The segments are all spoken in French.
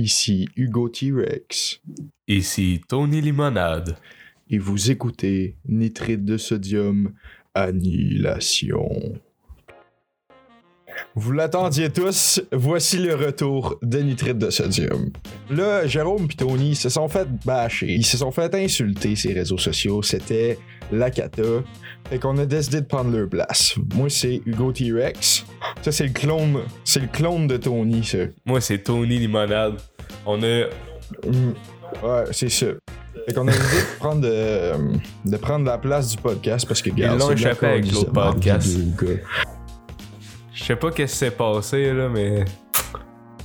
Ici Hugo T-Rex Ici Tony Limonade. et vous écoutez Nitrite de sodium Annihilation. Vous l'attendiez tous, voici le retour de Nitrite de sodium. Là, Jérôme et Tony se sont fait bâcher, ils se sont fait insulter ces réseaux sociaux, c'était la cata. Fait qu'on a décidé de prendre leur place. Moi, c'est Hugo T-Rex. Ça, c'est le clone, c'est le clone de Tony, ça. Moi, c'est Tony Limonade. On a. Mm. Ouais, c'est ça. Fait qu'on a décidé de prendre, de, de prendre la place du podcast parce que, gars, l'ont c'est de la échappé avec l'autre podcast. Sais pas qu'est-ce qui s'est passé, là, mais.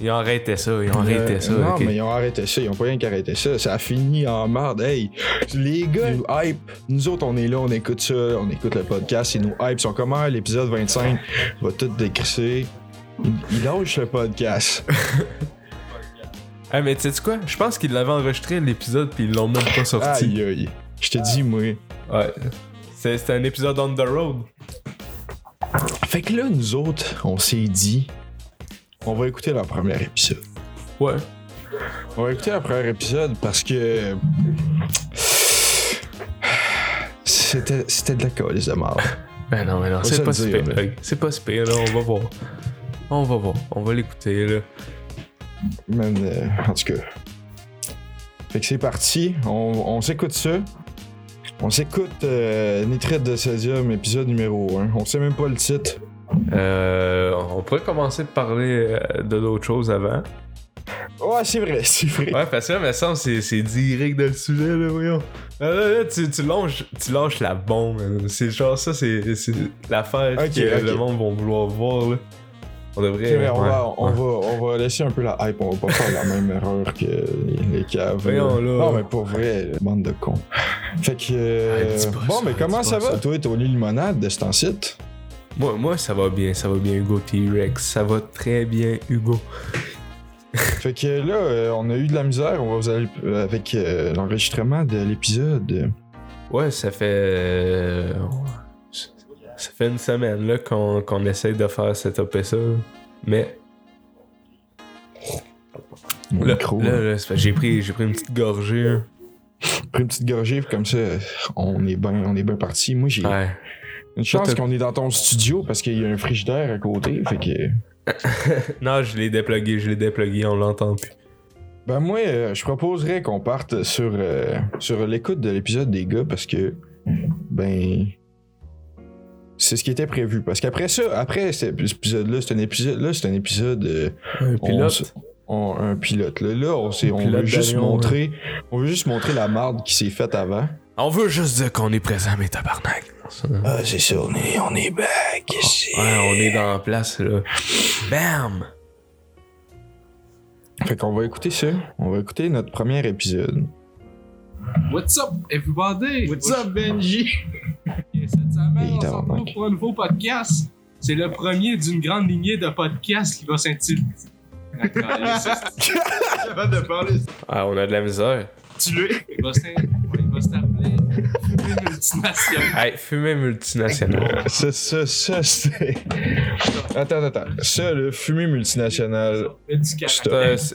Ils ont arrêté ça, ils ont arrêté Euh, ça. Non, mais ils ont arrêté ça. Ils ont pas rien qu'arrêté ça. Ça a fini en merde. Hey, les gars, ils nous hype. Nous autres, on est là, on écoute ça, on écoute le podcast. Ils nous hype. Ils sont comme, Ah, l'épisode 25 va tout décrisser. Ils, ils lâchent le podcast. Ah, mais tu sais quoi? Je pense qu'ils l'avaient enregistré l'épisode puis ils l'ont même pas sorti. Aïe, aïe. Je te dis, moi. Ouais. C'est- C'était un épisode on the road. Fait que là, nous autres, on s'est dit, on va écouter leur premier épisode. Ouais. On va écouter le premier épisode parce que. C'était, c'était de la calice de mort. Ben non, mais non, c'est pas là. C'est pas super, là, on va voir. On va voir, on va l'écouter, là. Man, euh, en tout cas. Fait que c'est parti. On, on s'écoute ça. On s'écoute euh, Nitrite de sodium, épisode numéro 1. On sait même pas le titre. Euh, on pourrait commencer de parler euh, de d'autres choses avant. Ouais, c'est vrai, c'est vrai. Ouais, parce que là, me semble, c'est, c'est direct dans le sujet, là, voyons. Là, là, là, tu, tu, lâches, tu lâches la bombe, man. C'est genre ça, c'est, c'est l'affaire Ok, que ok. le monde va vouloir voir, là. On devrait. Vrai, on, ouais, va, on, va, on va laisser un peu la hype. On va pas faire la même erreur que les, caves. Voyons, là. Non, mais pour vrai, bande de cons. Fait que. euh, Ah, bon, mais comment ça va, toi, Tony Limonade, de ce temps-ci? Moi, moi, ça va bien, ça va bien, Hugo T-Rex. Ça va très bien, Hugo. Fait que là, euh, on a eu de la misère. On va vous aller euh, avec euh, l'enregistrement de l'épisode. Ouais, ça fait. ça fait une semaine là qu'on qu'on essaye de faire setuper ça. Mais là, là, hein. là, j'ai pris, pris une petite gorgée. hein. Pris une petite gorgée, puis comme ça, on est bien on est bien parti. Moi, j'ai Ouais. Une chance qu'on est dans ton studio parce qu'il y a un frigidaire à côté. Fait que. Non, je l'ai déplugué, je l'ai déplugué, on l'entend plus. Ben moi, euh, je proposerais qu'on parte sur, euh, sur l'écoute de l'épisode des gars parce que, ben, c'est ce qui était prévu. Parce qu'après ça, après cet épisode-là, c'est un épisode, là, c'est un épisode, euh, Un pilote. on- un pilote. Là, là on, s'est- Un on pilote veut juste montrer, on veut juste montrer la marde qui s'est faite avant. On veut juste dire qu'on est présent, mais tabarnak. Ah, c'est ça, on est, on est back ici. Ouais, on est dans la place là. Bam! Fait qu'on va écouter ça. On va écouter notre premier épisode. What's up, everybody? What's up, Benji? Et cette semaine, on se retrouve pour un nouveau podcast. C'est le premier d'une grande lignée de podcasts qui va s'intituler. Avant de parler, Ah, on a de la misère. Tu l'es. Il va Fumée multinationale. Hey, fumée multinationale. Ça, ça, ça, c'est. Attends, attends. Ça, le fumée multinational. Mais du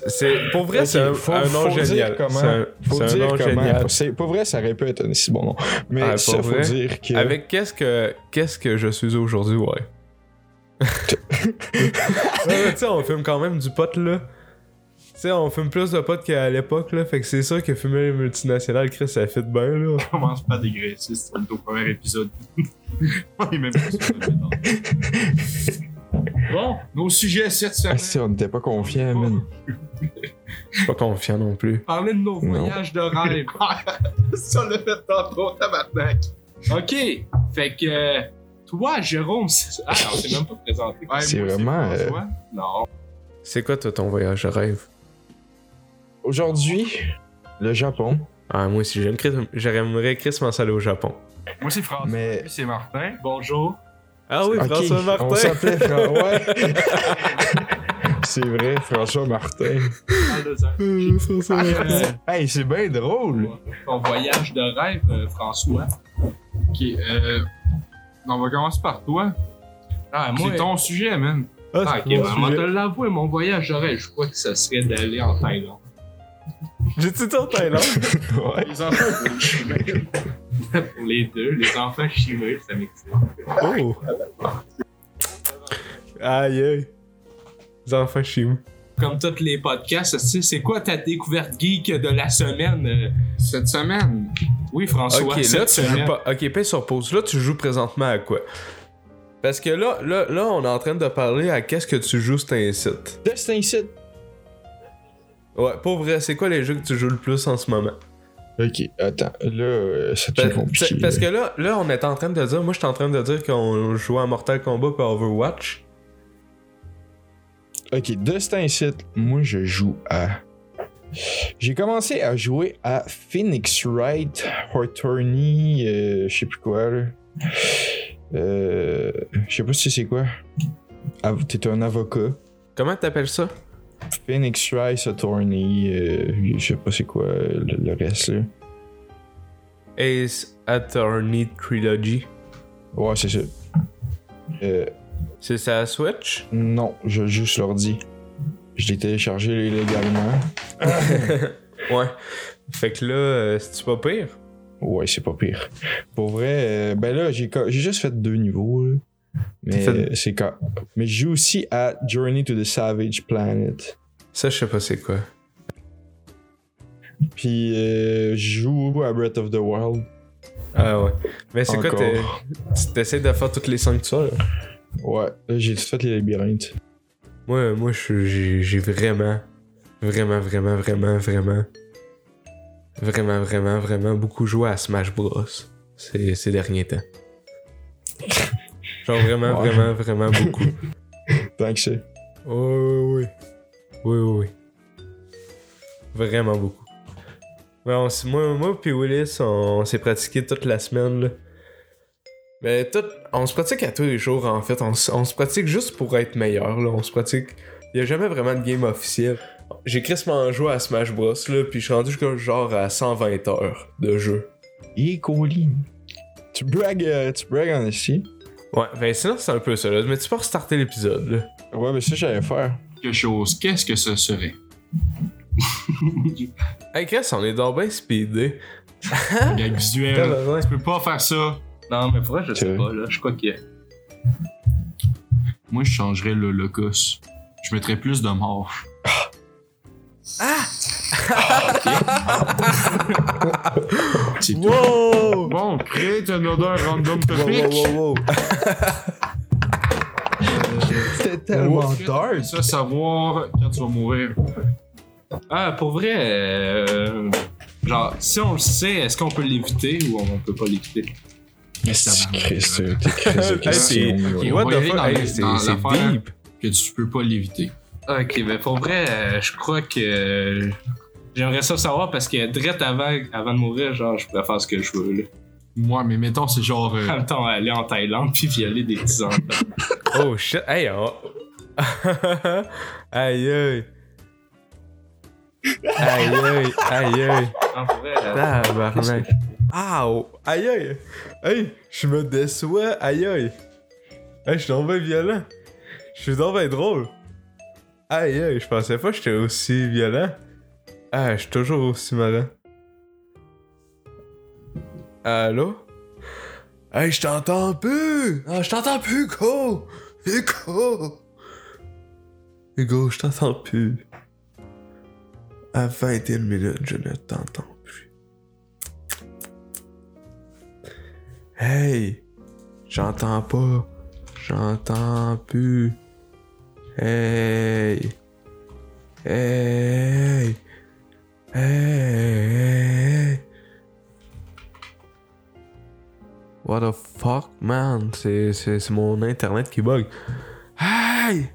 C'est pour vrai, c'est un, faut- un nom faut dire génial. comment- C'est un, Faut dire nom comment. pour vrai, ça aurait pu être un si bon nom. Mais Ah, ça, faut dire que. Avec qu'est-ce que qu'est-ce que je suis aujourd'hui, ouais. Ouais, tu sais, on fume quand même du pot là. Tu sais, on fume plus de pot qu'à l'époque là, fait que c'est sûr que fumer les multinationales, Chris, ça fit bien là. On commence pas à dégraisser, c'est le premier épisode. on est même pas sur le temps. Bon, nos sujets cette Ah, semaine. si, on n'était pas confiants, man. Je suis pas confiant non plus. Parler de nos Non. voyages de rêve. Ça, on l'a fait tantôt, tabarnak. ok, fait que. euh, Toi, Jérôme, c'est- ah, on s'est même pas présenté. Ouais, C'est vraiment, euh. Non. C'est quoi toi ton voyage de rêve? Aujourd'hui, le Japon. Ah, moi aussi, j'aimerais Chris m'en aller au Japon. Moi, c'est François. Mais- c'est Martin. Bonjour. Ah oui, François On Martin! s'appelait Fra- Ouais. c'est vrai, François Martin. Euh, François Martin. Euh, Hey, c'est bien drôle. ton voyage de rêve, euh, François. Ok, euh. On va commencer par toi. Ah, C'est ton sujet, man. Ah, Ah, ok, ben, te l'avouer, mon voyage de rêve, je crois que ça serait d'aller en Thaïlande. J'ai-tu dit en Thaïlande? Ouais. Les enfants chimeux. Pour les deux, les enfants chimeux, ça m'excite. Oh! Aïe aïe. Les enfants moi. Comme tous les podcasts, tu sais, c'est quoi ta découverte geek de la semaine? euh? Cette semaine, Oui, François, Ok, là tu joues pas. Ok, paye sur pause. Là, tu joues présentement à quoi? Parce que là, là, là, on est en train de parler à qu'est-ce que tu joues sur un site. Destin City. Ouais, pour vrai, c'est quoi les jeux que tu joues le plus en ce moment? Ok, attends. Là, euh, ça Pa- devient compliqué. Parce que là, là, on est en train de dire, moi, je suis en train de dire qu'on jouait à Mortal Kombat et Overwatch. Ok, Destin City, moi je joue à. J'ai commencé à jouer à Phoenix Wright, Hortony, euh, je sais plus quoi là. Euh, je sais pas si c'est quoi. T'es un avocat. Comment t'appelles ça? Phoenix Wright Attorney, euh, je sais pas c'est quoi le, le reste là. Ace Attorney Trilogy. Ouais, c'est ça. Euh, C'est sa Switch? non, je joue sur l'ordi. Je l'ai téléchargé illégalement. Ouais. Fait que là, euh, c'est-tu pas pire? Ouais, c'est pas pire. Pour vrai, ben là, j'ai juste fait deux niveaux. là. Mais fait- c'est quand. Mais je joue aussi à Journey to the Savage Planet. Ça, je sais pas c'est quoi. Puis euh, je joue à Breath of the Wild. Ah ouais. Mais c'est quoi, t'essayes de faire toutes les sanctuaires? Ouais, j'ai tout fait les labyrinthes. Moi, moi, j'ai vraiment, vraiment, vraiment, vraiment, vraiment, vraiment, vraiment, vraiment beaucoup joué à Smash Bros. Ces, ces derniers temps. Genre vraiment, Ouais. vraiment, vraiment beaucoup. Tant que c'est. Oui, oui, oui. Oui, oui, oui. Vraiment beaucoup. Mais on s- moi, moi puis Willis, on, on s'est pratiqué toute la semaine, là. Mais tout, on se pratique à tous les jours, en fait. On, on se pratique juste pour être meilleur, là. On se pratique... Il y a jamais vraiment de game officiel. J'ai crissement joué à Smash Bros, là, puis je suis rendu jusqu'à genre à 120 heures de jeu. Et colis. Tu bragues, euh, tu bragues en ici. Ouais, ben sinon c'est un peu ça, là. Mais tu peux restarter l'épisode, là. Ouais, mais ça, j'allais faire. quelque chose, qu'est-ce que ce serait? Hey Chris, on est dans bien speedé. Gag visuel. Tu peux pas faire ça. Non, mais pour vrai, je sais pas, là? Je crois que. Moi, je changerais le locus. Je mettrais plus de morts. C'est tout. Wow! Bon, create another random Wow, topic. wow, wow, wow. C'était tellement dark. Ça, savoir quand tu vas mourir. Ah, pour vrai, euh, genre, si on le sait, est-ce qu'on peut l'éviter ou on peut pas l'éviter? Mais c'est Christ, t'es Christ de Hey, c'est- deep. Que tu peux pas l'éviter. Ok, ben pour vrai, euh, je crois que euh, j'aimerais ça savoir parce que direct avant, avant de mourir, genre, je pourrais faire ce que je veux. Là. Moi, mais mettons, c'est genre. euh, En même temps, aller en Thaïlande puis violer des petits enfants. Oh shit, hey, on... aïe aïe. Aïe aïe, aïe aïe. Pour vrai, euh, Tabarnak. Aïe aïe. Hey, je me déçois, aïe aïe. Hey, je suis bien violent. Je suis bien drôle. Aïe aïe, je pensais pas que j'étais aussi violent. Ah, je suis toujours aussi marrant. Allô? Hey, je t'entends plus! Ah, je t'entends plus, go! Hugo! Hugo, je t'entends plus. À 21 minutes, je ne t'entends plus. Hey! J'entends pas. J'entends plus. Hey! Hey! Hey! What the fuck, man? C'est, mon internet qui bug. Hey!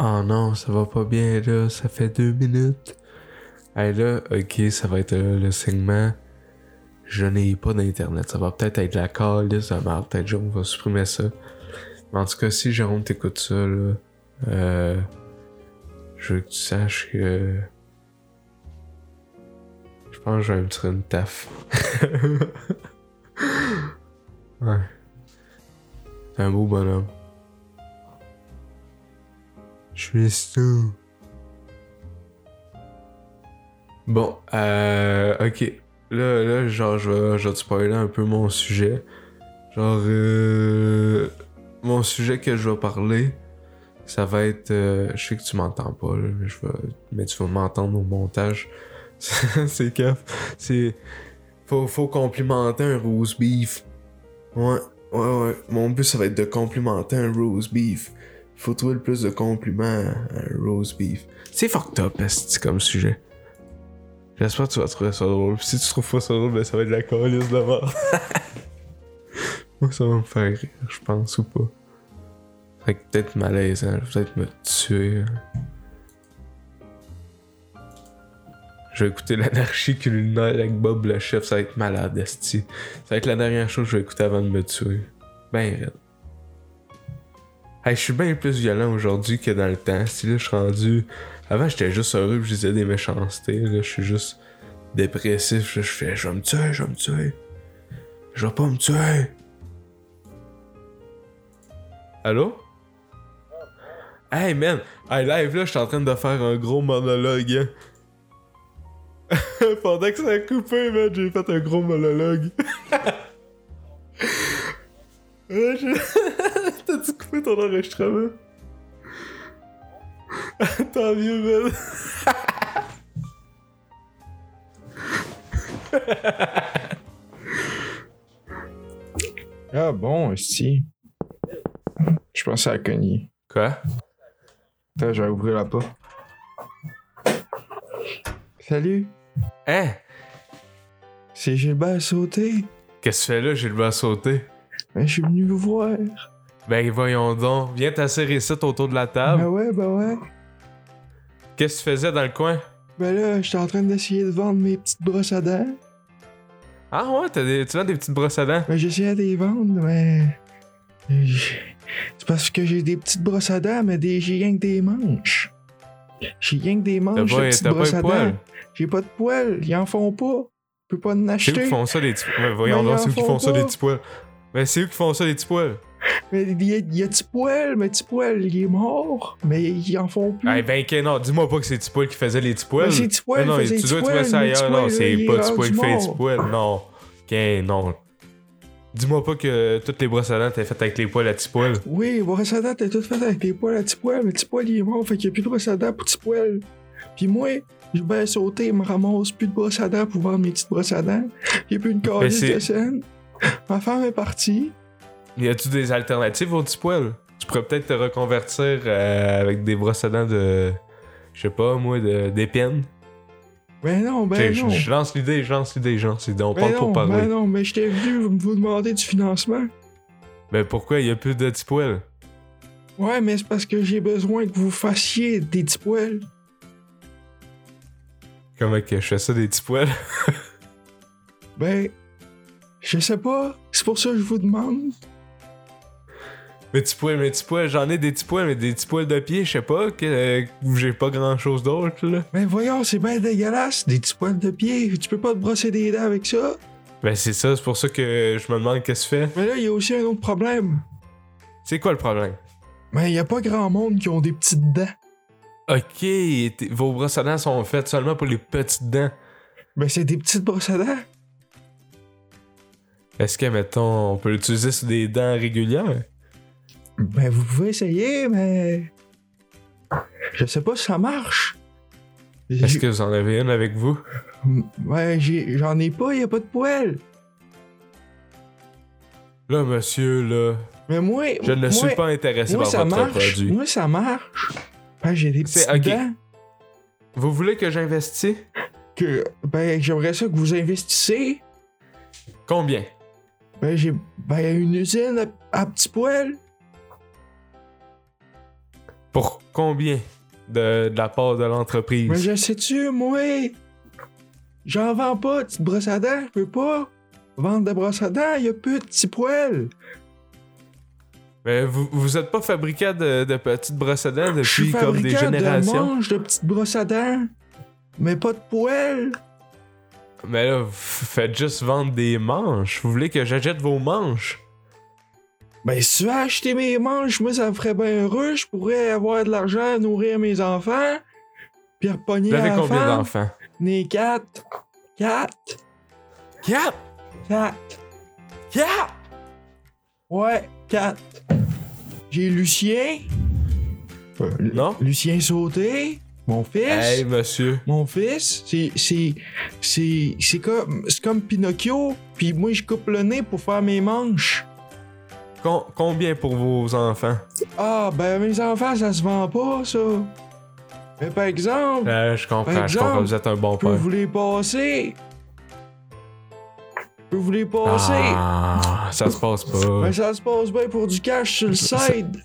Oh non, ça va pas bien là, ça fait deux minutes. Hey là, ok, ça va être euh, le segment. Je n'ai pas d'internet. Ça va peut-être être la calice de merde. Peut-être Jérôme va supprimer ça. Mais en tout cas, si Jérôme t'écoute ça, là, euh, je veux que tu saches que. Pense je vais me tirer une taf. ouais. T'es un beau bonhomme. Je suis sous. Bon, euh, ok. Là, là, genre, je vais, je te spoiler un peu mon sujet. Genre, euh, mon sujet que je vais parler, ça va être. euh, je sais que tu m'entends pas, mais, je vais, mais tu vas m'entendre au montage. c'est cap. C'est. Faut, faut complimenter un rose beef. Ouais, ouais, ouais. Mon but, ça va être de complimenter un rose beef. Faut trouver le plus de compliments à un rose beef. C'est fucked up, c'est comme sujet. J'espère que tu vas trouver ça drôle. Puis si tu trouves pas ça drôle, ben ça va être de la calice de mort. Moi, ça va me faire rire, je pense, ou pas. Fait que peut-être malaisant, je vais peut-être me tuer. hein. Je vais écouter l'anarchie culinaire avec Bob le chef, ça va être malade, esti. Ça va être la dernière chose que je vais écouter avant de me tuer. Ben. Hey, je suis bien plus violent aujourd'hui que dans le temps. Si là, je suis rendu. Avant, j'étais juste heureux pis je disais des méchancetés. Là, je suis juste dépressif. Je fais, je vais me tuer, je vais me tuer. Je vais pas me tuer. Allô? Hey man, hey live là, je suis en train de faire un gros monologue. hein. Pendant que ça a coupé, man, j'ai fait un gros monologue. Ouais, je- T'as-tu coupé ton enregistrement? Tant mieux, man. Ah bon, si. Je pensais à Connie. Quoi? Attends, je vais ouvrir la porte. Salut, Hein? c'est Gilbert Sauté. Qu'est-ce que tu fais là? Bas sauter. Ben, je suis venu vous voir. Ben voyons donc. Viens t'asseoir ici autour de la table. Ben ouais, ben ouais. Qu'est-ce que tu faisais dans le coin? Ben là, j'étais en train d'essayer de vendre mes petites brosses à dents. Ah ouais, t'as des, tu vends des petites brosses à dents? Ben j'essayais de les vendre, mais... C'est parce que j'ai des petites brosses à dents, mais des... j'ai rien que des manches. J'ai rien que des manches de pas, les à poils? J'ai pas de poils, ils en font pas. Je peux pas en C'est eux acheter. qui font ça, des petits poils. Voyons Mais c'est eux qui font ça, des petits poils. Ben c'est eux qui font ça, des petits poils. Mais il y a, y a petit poil, mais petit poil, il est mort. Mais ils en font plus. Ah ben non, dis-moi pas que c'est petit poil qui faisait les petits poils. Ben, c'est petit poil, Mais non, faisait tu dois trouver ça mais ailleurs. Non, c'est pas est petit poil qui fait poils. Non. Ok, non. Dis-moi pas que toutes les brosses à dents t'es faites avec les poils à petits poils. Oui, brosse à dents, t'es tout fait avec des poils à petit poil, mais petit poil, il est mort, fait qu'il y a plus de brosse à dents pour petit poil. Puis moi, je vais sauter, me ramasse plus de brosse à dents pour vendre mes petites brosses à dents. J'ai plus une calice c'est- de scène. Ma femme est partie. Y a-tu des alternatives aux petits poils? Tu pourrais peut-être te reconvertir euh, avec des brosses à dents de. Je sais pas, moi, de- d'épines. Ben non, ben non. je lance l'idée, je lance l'idée, je lance l'idée. On Ben parle non, pour parler. ben non, mais j'étais venu vous demander du financement. Ben pourquoi y a plus de petits poils? Ouais, mais c'est parce que j'ai besoin que vous fassiez des petits poils. Comment que je fais ça des petits poils? Ben, je sais pas. C'est pour ça que je vous demande. Mais petits poils, mais petits poils, j'en ai des petits poils, mais des petits poils de pied, je sais pas, que euh, j'ai pas grand chose d'autre là. Ben voyons, c'est bien dégueulasse, des petits poils de pied. Tu peux pas te brosser des dents avec ça. Ben c'est ça, c'est pour ça que je me demande qu'est-ce que tu fais. Mais là, il y a aussi un autre problème. C'est quoi le problème? Ben, il y a pas grand monde qui ont des petites dents. Ok, vos brosses à dents sont faites seulement pour les petites dents. Ben, c'est des petites brosses à dents. Est-ce que, mettons, on peut l'utiliser sur des dents régulières? Ben, vous pouvez essayer, mais. Je sais pas si ça marche. Est-ce que vous en avez une avec vous? Ouais, j'ai- j'en ai pas, y a pas de poils. Là, monsieur, là, Mais moi. je ne moi, suis pas intéressé moi, par ça votre marche. produit. Moi, ça marche. Ben, j'ai des C'est- petites ok. dents. Vous voulez que j'investisse? Que, ben, j'aimerais ça que vous investissez. Combien? Ben, j'ai ben, une usine à, à petits poils. Pour combien de, de la part de l'entreprise? Mais je sais-tu, moi? J'en vends pas de petites brosses à dents, je peux pas. Vendre des brosses à dents, y a plus de petits poils. Mais vous, vous êtes pas fabricant de, de petites brosses à dents Je depuis comme des de générations? manches de petites brosses à dents, mais pas de poils. Mais là, vous faites juste vendre des manches. Vous voulez que j'achète vos manches? Ben, si tu veux acheter mes manches, moi, ça me ferait bien heureux. Je pourrais avoir de l'argent à nourrir mes enfants. Puis repogner Vous avez la combien femme. d'enfants? Né quatre. Quatre. Quatre! Quatre. Quatre! Ouais, quatre. J'ai Lucien. Euh, Non? Lucien Sauté. Mon fils. Hey, monsieur. Mon fils, c'est c'est c'est c'est comme c'est comme Pinocchio, puis moi je coupe le nez pour faire mes manches. Com- combien pour vos enfants? Ah ben mes enfants ça se vend pas ça. Mais par exemple, Euh, je comprends, Par je comprends, exemple, vous êtes un bon je peux père. vous les passer. Je peux vous les passer. Ah, ça se passe pas. Ben ça se passe bien pour du cash sur le side.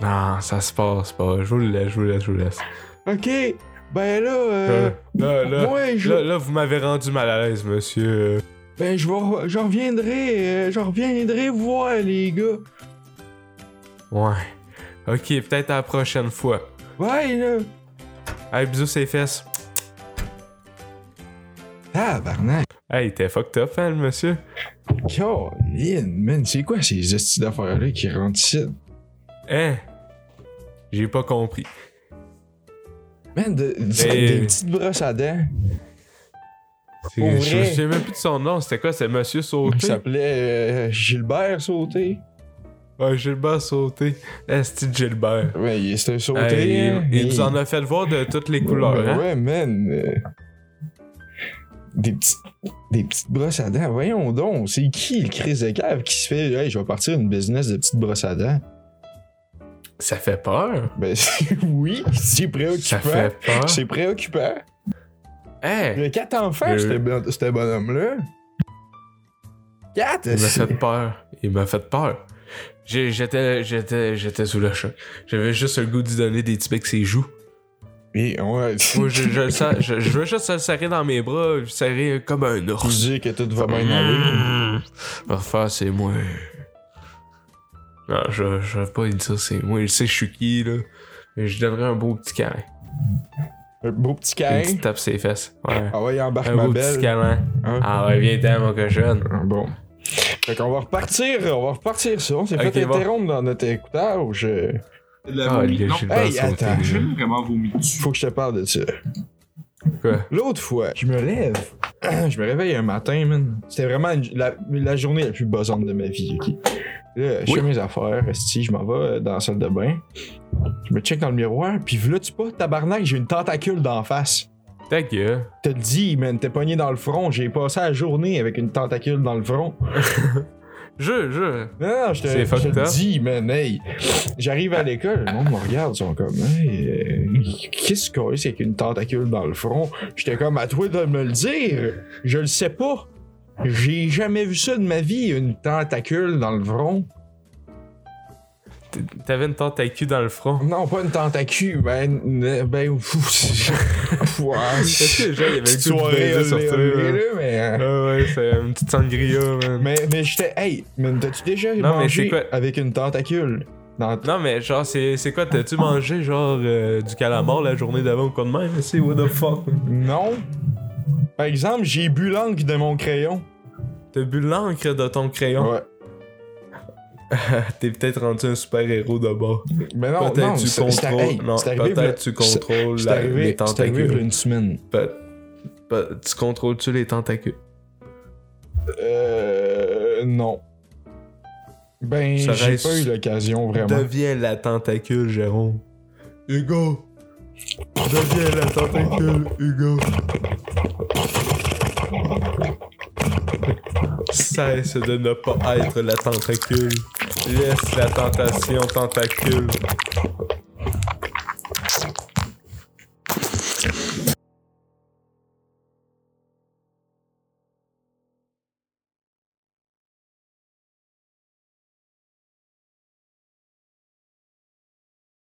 Non, ça se passe pas. Je vous le laisse, je vous laisse, je vous laisse. OK. Ben là euh, là, là, moi je là, là, vous m'avez rendu mal à l'aise, monsieur. Ben je vais je reviendrai euh, je reviendrai voir les gars. Ouais. Ok, peut-être à la prochaine fois. Ouais là. Hey, bisous ses fesses. Ah barnac. Hey, t'es fucked up, hein, le monsieur? Colin, man, c'est quoi ces estis d'affaires-là qui rentrent ici? Hein? J'ai pas compris. Man, de- de- Mais- des petites brosses à dents. C'est- Pour Je me souviens même plus de son nom. C'était quoi? C'est Monsieur Il Sauté? s'appelait euh, Gilbert Sauté. Ouais, Gilbert Sauté. Esti Gilbert. Ouais, c'était un sauté. Hein, il, il mais- nous en a fait le voir de toutes les couleurs, Ouais, hein? ouais, man. euh, Des petites, des petites brosses à dents. Voyons donc, c'est qui le Chris de cave qui se fait Hey, je vais partir une business de petites brosses à dents? Ça fait peur. Ben oui, c'est Ça préoccupant. fait peur. C'est préoccupant. Hey! Il y a quatre enfants, ce bon- ce bonhomme-là. Quatre? Il m'a fait peur. Il m'a fait peur. J'étais, j'étais, j'étais sous le choc. J'avais juste le goût d'y donner des petits becs ses joues. Mais ouais, Moi, je, je, le sens- je, je veux juste le serrer dans mes bras, le serrer comme un tu ours. dis que tout va bien aller. Parfois, c'est moi. Non, je, je vais pas lui dire c'est moi. Il sait je suis qui, là. Mais je donnerais un beau petit câlin. Un beau petit Une câlin. petite tape ses fesses. Ouais. Ah ouais, il embarque un ma beau petit câlin. Hein? Ah ouais, viens-t'en, mon cochonne. Ah, Bon. Fait qu'on va repartir, on va repartir ça. On s'est Ok, fait bon. interrompre dans notre écoutage. euh, La Ah, vomi. Non, Hey, attends. j'ai vraiment vomi dessus. Faut que je te parle de ça. Quoi? L'autre fois, je me lève. Je me réveille un matin, man. C'était vraiment une- la, la journée la plus buzzante de ma vie, ok? Là, je Oui. fais mes affaires, esti, je m'en vais dans la salle de bain. Je me check dans le miroir, puis là, tu pas, tabarnak, j'ai une tentacule d'en face. Ta gueule. Te le dis, man, t'es pogné dans le front. J'ai passé la journée avec une tentacule dans le front. Je, je. Non, non, je te, C'est je te fucked le up. dis, man, hey. J'arrive à l'école, le monde me regarde, ils sont comme, hey, euh, qu'est-ce que c'est avec une tentacule dans le front? J'étais comme, à toi de me le dire. Je le sais pas. J'ai jamais vu ça de ma vie, une tentacule dans le front. T'avais une tentacule dans le front? Non, pas une tentacule, ben, ben, ouf, ouais, Est-ce que les gens, il y avait de soirée, sur mais... Ah ouais, c'est une petite sangria, man. Mais, mais j'étais, hey, mais t'as-tu déjà Non, mangé quoi? avec une tentacule? Dans Non, mais genre, c'est c'est quoi? T'as-tu mangé, genre, euh, du calamar la journée d'avant ou quoi de même? C'est what the fuck? Non. Par exemple, j'ai bu l'encre de mon crayon. T'as bu l'encre de ton crayon? Ouais. T'es peut-être rendu un super-héros de bord. Mais non, Peut-être non, tu contrôles. hey, arrivé peut-être tu contrôles la- arrivé- les arrivé tentacules. v'là une semaine. Tu contrôles-tu les tentacules? Euh. Non. Ben, j'ai pas eu l'occasion vraiment. Deviens la tentacule, Jérôme. Hugo! Deviens la tentacule, Hugo! Cesse de ne pas être la tentacule. Laisse la tentation tentacule.